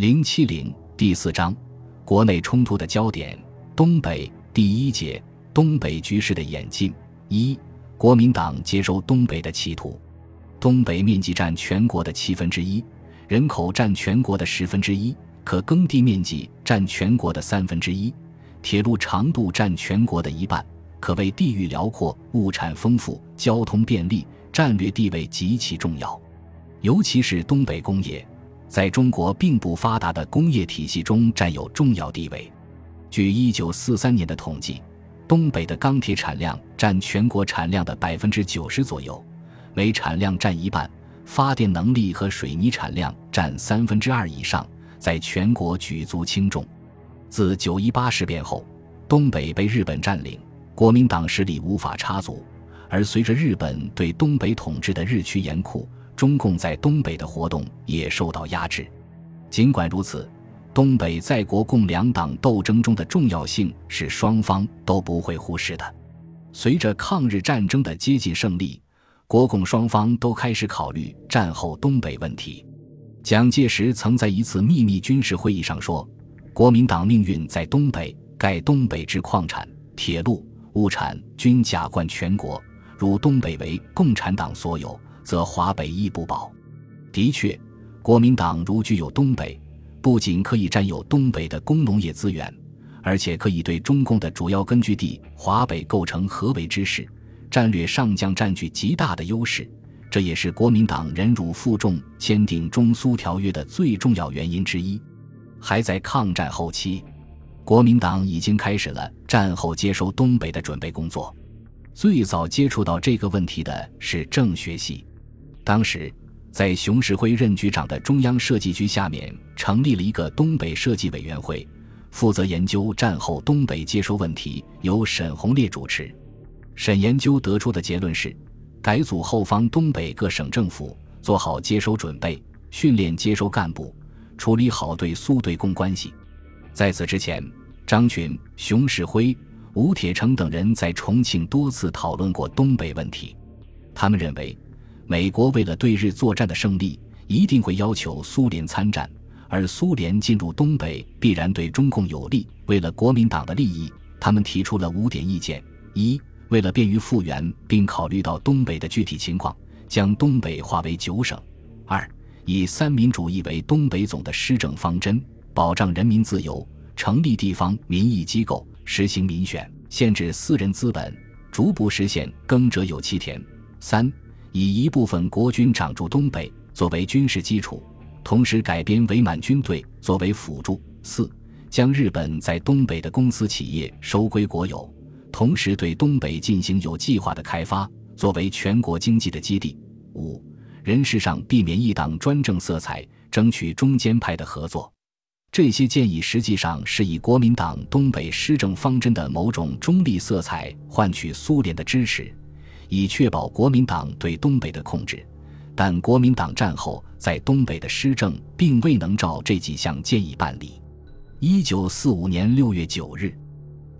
零七零第四章，国内冲突的焦点。东北第一节，东北局势的演进。一、国民党接收东北的企图。东北面积占全国的七分之一，人口占全国的十分之一，可耕地面积占全国的三分之一，铁路长度占全国的一半，可谓地域辽阔，物产丰富，交通便利，战略地位极其重要。尤其是东北工业。在中国并不发达的工业体系中占有重要地位。据1943年的统计，东北的钢铁产量占全国产量的百分之九十左右，煤产量占一半，发电能力和水泥产量占三分之二以上，在全国举足轻重。自九一八事变后，东北被日本占领，国民党势力无法插足，而随着日本对东北统治的日趋严酷。中共在东北的活动也受到压制。尽管如此，东北在国共两党斗争中的重要性是双方都不会忽视的。随着抗日战争的接近胜利，国共双方都开始考虑战后东北问题。蒋介石曾在一次秘密军事会议上说：“国民党命运在东北，盖东北之矿产、铁路、物产均甲冠全国，如东北为共产党所有。”则华北亦不保。的确，国民党如具有东北，不仅可以占有东北的工农业资源，而且可以对中共的主要根据地华北构成合围之势，战略上将占据极大的优势。这也是国民党忍辱负重签订中苏条约的最重要原因之一。还在抗战后期，国民党已经开始了战后接收东北的准备工作。最早接触到这个问题的是政学系。当时，在熊式辉任局长的中央设计局下面成立了一个东北设计委员会，负责研究战后东北接收问题，由沈鸿烈主持。沈研究得出的结论是：改组后方东北各省政府，做好接收准备，训练接收干部，处理好对苏对共关系。在此之前，张群、熊式辉、吴铁城等人在重庆多次讨论过东北问题，他们认为。美国为了对日作战的胜利，一定会要求苏联参战，而苏联进入东北必然对中共有利。为了国民党的利益，他们提出了五点意见：一、为了便于复原，并考虑到东北的具体情况，将东北划为九省；二、以三民主义为东北总的施政方针，保障人民自由，成立地方民意机构，实行民选，限制私人资本，逐步实现耕者有其田；三。以一部分国军长驻东北作为军事基础，同时改编伪满军队作为辅助。四、将日本在东北的公司企业收归国有，同时对东北进行有计划的开发，作为全国经济的基地。五、人事上避免一党专政色彩，争取中间派的合作。这些建议实际上是以国民党东北施政方针的某种中立色彩换取苏联的支持。以确保国民党对东北的控制，但国民党战后在东北的施政并未能照这几项建议办理。一九四五年六月九日，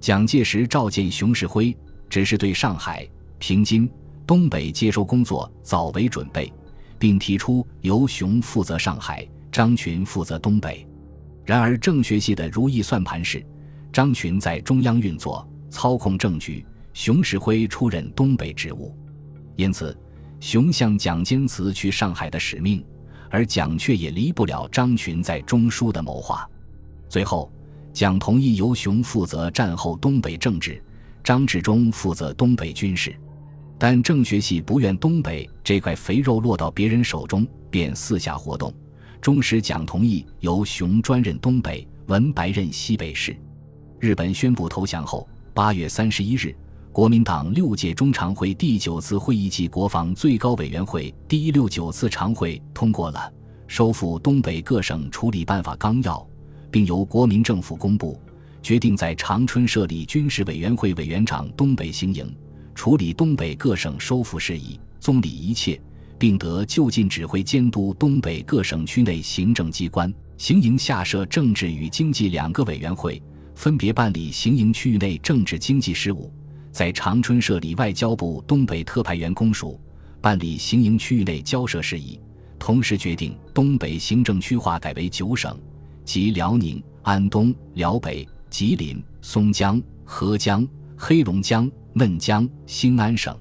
蒋介石召见熊式辉，只是对上海、平津、东北接收工作早为准备，并提出由熊负责上海，张群负责东北。然而政学系的如意算盘是，张群在中央运作，操控政局。熊式辉出任东北职务，因此，熊向蒋坚辞去上海的使命，而蒋却也离不了张群在中枢的谋划。最后，蒋同意由熊负责战后东北政治，张治中负责东北军事。但郑学系不愿东北这块肥肉落到别人手中，便四下活动，终使蒋同意由熊专任东北，文白任西北事。日本宣布投降后，八月三十一日。国民党六届中常会第九次会议暨国防最高委员会第一六九次常会通过了《收复东北各省处理办法纲要》，并由国民政府公布，决定在长春设立军事委员会委员长东北行营，处理东北各省收复事宜，总理一切，并得就近指挥监督东北各省区内行政机关。行营下设政治与经济两个委员会，分别办理行营区域内政治经济事务。在长春设立外交部东北特派员公署，办理行营区域内交涉事宜，同时决定东北行政区划改为九省，即辽宁、安东、辽北、吉林、松江、合江、黑龙江、嫩江、兴安省。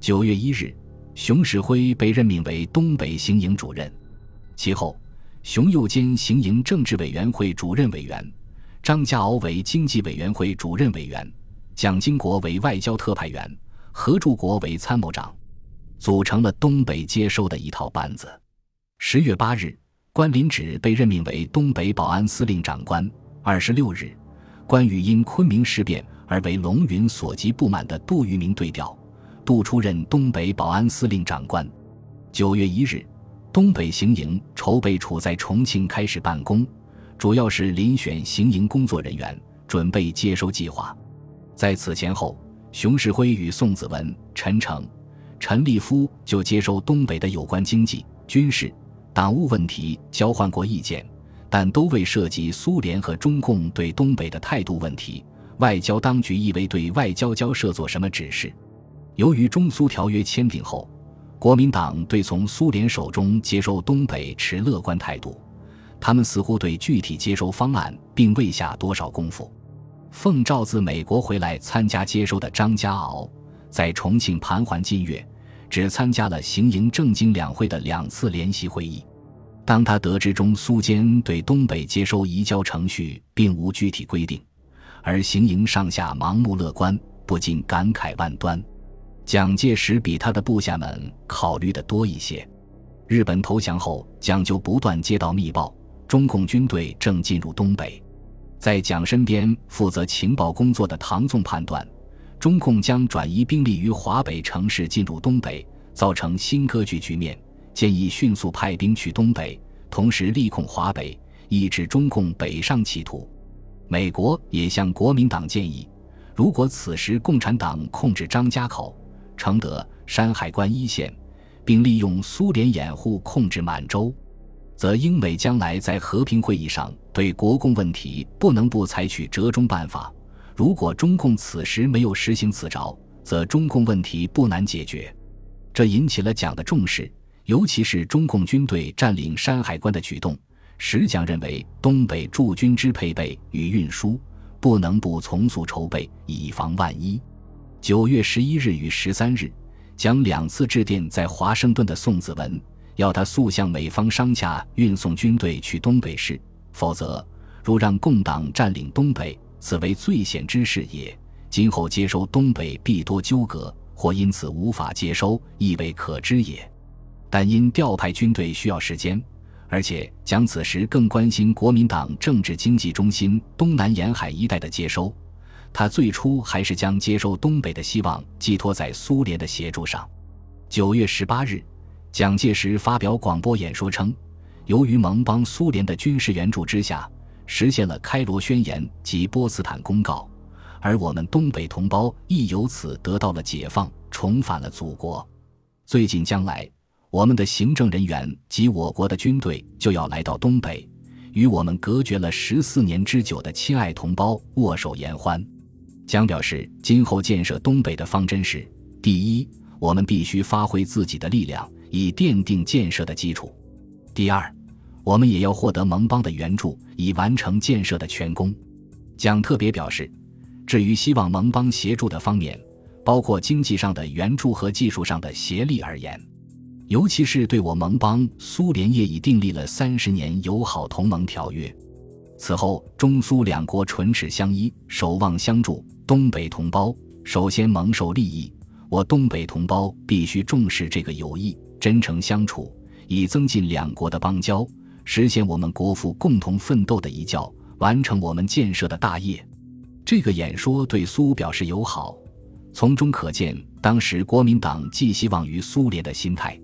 九月一日，熊式辉被任命为东北行营主任。其后，熊又兼行营政治委员会主任委员，张家敖为经济委员会主任委员，蒋经国为外交特派员，何柱国为参谋长，组成了东北接收的一套班子。十月八日，关林指被任命为东北保安司令长官。二十六日，关羽因昆明事变而为龙云所及不满的杜聿明对调。杜出任东北保安司令长官。九月一日，东北行营筹备处在重庆开始办公，主要是遴选行营工作人员，准备接收计划。在此前后，熊式辉与宋子文、陈诚、陈立夫就接收东北的有关经济、军事、党务问题交换过意见，但都未涉及苏联和中共对东北的态度问题。外交当局亦未对外交交涉做什么指示。由于中苏条约签订后，国民党对从苏联手中接收东北持乐观态度，他们似乎对具体接收方案并未下多少功夫。奉召自美国回来参加接收的张家敖，在重庆盘桓近月，只参加了行营政经两会的两次联席会议。当他得知中苏间对东北接收移交程序并无具体规定，而行营上下盲目乐观，不禁感慨万端。蒋介石比他的部下们考虑的多一些。日本投降后，蒋就不断接到密报，中共军队正进入东北。在蒋身边负责情报工作的唐纵判断，中共将转移兵力于华北城市进入东北，造成新割据局面，建议迅速派兵去东北，同时力控华北，抑制中共北上企图。美国也向国民党建议，如果此时共产党控制张家口。承德、山海关一线，并利用苏联掩护控制满洲，则英美将来在和平会议上对国共问题不能不采取折中办法。如果中共此时没有实行此招，则中共问题不难解决。这引起了蒋的重视，尤其是中共军队占领山海关的举动，使蒋认为东北驻军之配备与运输不能不从速筹备，以防万一。九月十一日与十三日，蒋两次致电在华盛顿的宋子文，要他速向美方商洽运送军队去东北市，否则如让共党占领东北，此为最险之事也。今后接收东北必多纠葛，或因此无法接收，亦未可知也。但因调派军队需要时间，而且蒋此时更关心国民党政治经济中心东南沿海一带的接收。他最初还是将接收东北的希望寄托在苏联的协助上。九月十八日，蒋介石发表广播演说称，由于盟邦苏联的军事援助之下，实现了开罗宣言及波茨坦公告，而我们东北同胞亦由此得到了解放，重返了祖国。最近将来，我们的行政人员及我国的军队就要来到东北，与我们隔绝了十四年之久的亲爱同胞握手言欢。蒋表示，今后建设东北的方针是：第一，我们必须发挥自己的力量，以奠定建设的基础；第二，我们也要获得盟邦的援助，以完成建设的全功。蒋特别表示，至于希望盟邦协助的方面，包括经济上的援助和技术上的协力而言，尤其是对我盟邦苏联业已订立了三十年友好同盟条约，此后中苏两国唇齿相依，守望相助。东北同胞首先蒙受利益，我东北同胞必须重视这个友谊，真诚相处，以增进两国的邦交，实现我们国父共同奋斗的遗教，完成我们建设的大业。这个演说对苏表示友好，从中可见当时国民党寄希望于苏联的心态。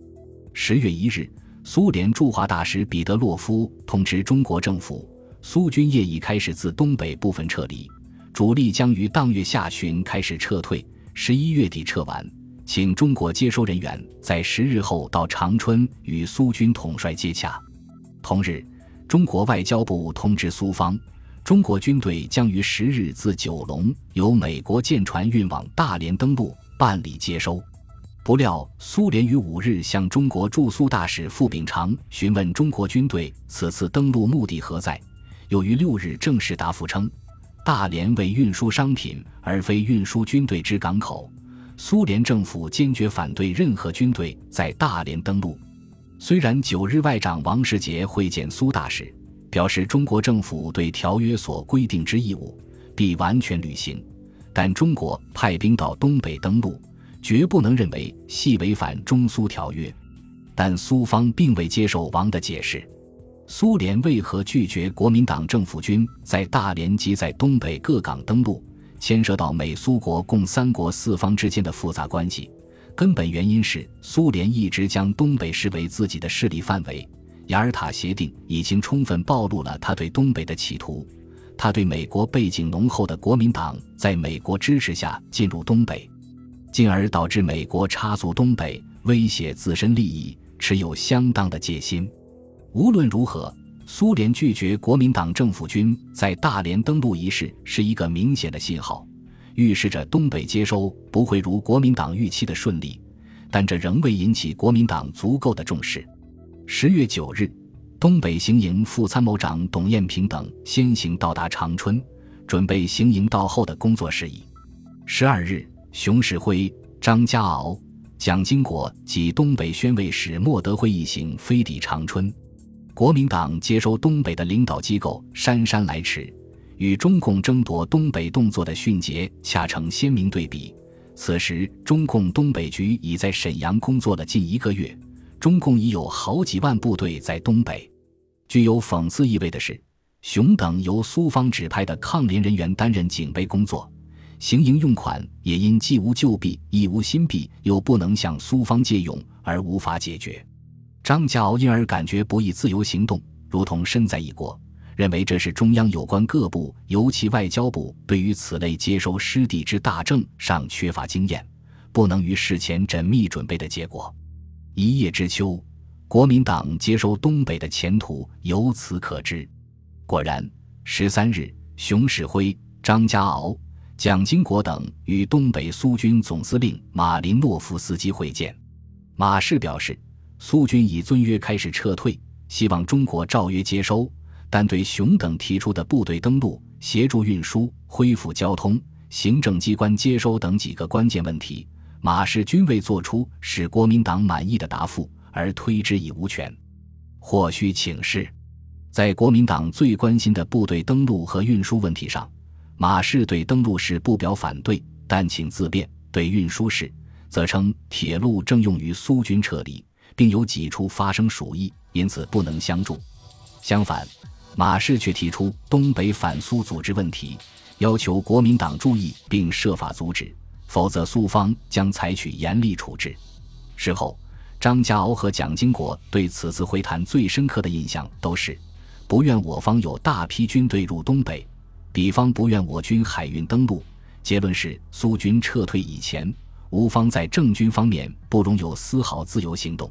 十月一日，苏联驻华大使彼得洛夫通知中国政府，苏军业已开始自东北部分撤离。主力将于当月下旬开始撤退，十一月底撤完，请中国接收人员在十日后到长春与苏军统帅接洽。同日，中国外交部通知苏方，中国军队将于十日自九龙由美国舰船运往大连登陆办理接收。不料，苏联于五日向中国驻苏大使傅秉常询问中国军队此次登陆目的何在。又于六日正式答复称，大连为运输商品而非运输军队之港口。苏联政府坚决反对任何军队在大连登陆。虽然九日外长王世杰会见苏大使，表示中国政府对条约所规定之义务必完全履行，但中国派兵到东北登陆，绝不能认为系违反中苏条约。但苏方并未接受王的解释。苏联为何拒绝国民党政府军在大连及在东北各港登陆？牵涉到美苏国共三国四方之间的复杂关系，根本原因是苏联一直将东北视为自己的势力范围。雅尔塔协定已经充分暴露了他对东北的企图。他对美国背景浓厚的国民党在美国支持下进入东北，进而导致美国插足东北，威胁自身利益，持有相当的戒心。无论如何。苏联拒绝国民党政府军在大连登陆一事是一个明显的信号，预示着东北接收不会如国民党预期的顺利，但这仍未引起国民党足够的重视。十月九日，东北行营副参谋长董艳平等先行到达长春，准备行营到后的工作事宜。十二日，熊式辉、张家敖、蒋经国及东北宣慰使莫德惠一行飞抵长春。国民党接收东北的领导机构姗姗来迟，与中共争夺东北动作的迅捷恰成鲜明对比。此时，中共东北局已在沈阳工作了近一个月，中共已有好几万部队在东北。具有讽刺意味的是，熊等由苏方指派的抗联人员担任警备工作，行营用款也因既无旧币，亦无新币，又不能向苏方借用，而无法解决。张家敖因而感觉不易自由行动，如同身在异国，认为这是中央有关各部，尤其外交部对于此类接收失地之大政尚缺乏经验，不能于事前缜密准备的结果。一叶知秋，国民党接收东北的前途由此可知。果然，十三日，熊式辉、张家敖、蒋经国等与东北苏军总司令马林诺夫斯基会见，马氏表示。苏军已遵约开始撤退，希望中国照约接收，但对熊等提出的部队登陆、协助运输、恢复交通、行政机关接收等几个关键问题，马氏均未作出使国民党满意的答复，而推之以无权。或需请示，在国民党最关心的部队登陆和运输问题上，马氏对登陆事不表反对，但请自便；对运输事，则称铁路正用于苏军撤离。并有几处发生鼠疫，因此不能相助。相反，马氏却提出东北反苏组织问题，要求国民党注意并设法阻止，否则苏方将采取严厉处置。事后，张家敖和蒋经国对此次会谈最深刻的印象都是：不愿我方有大批军队入东北，彼方不愿我军海运登陆。结论是，苏军撤退以前，吴方在政军方面不容有丝毫自由行动。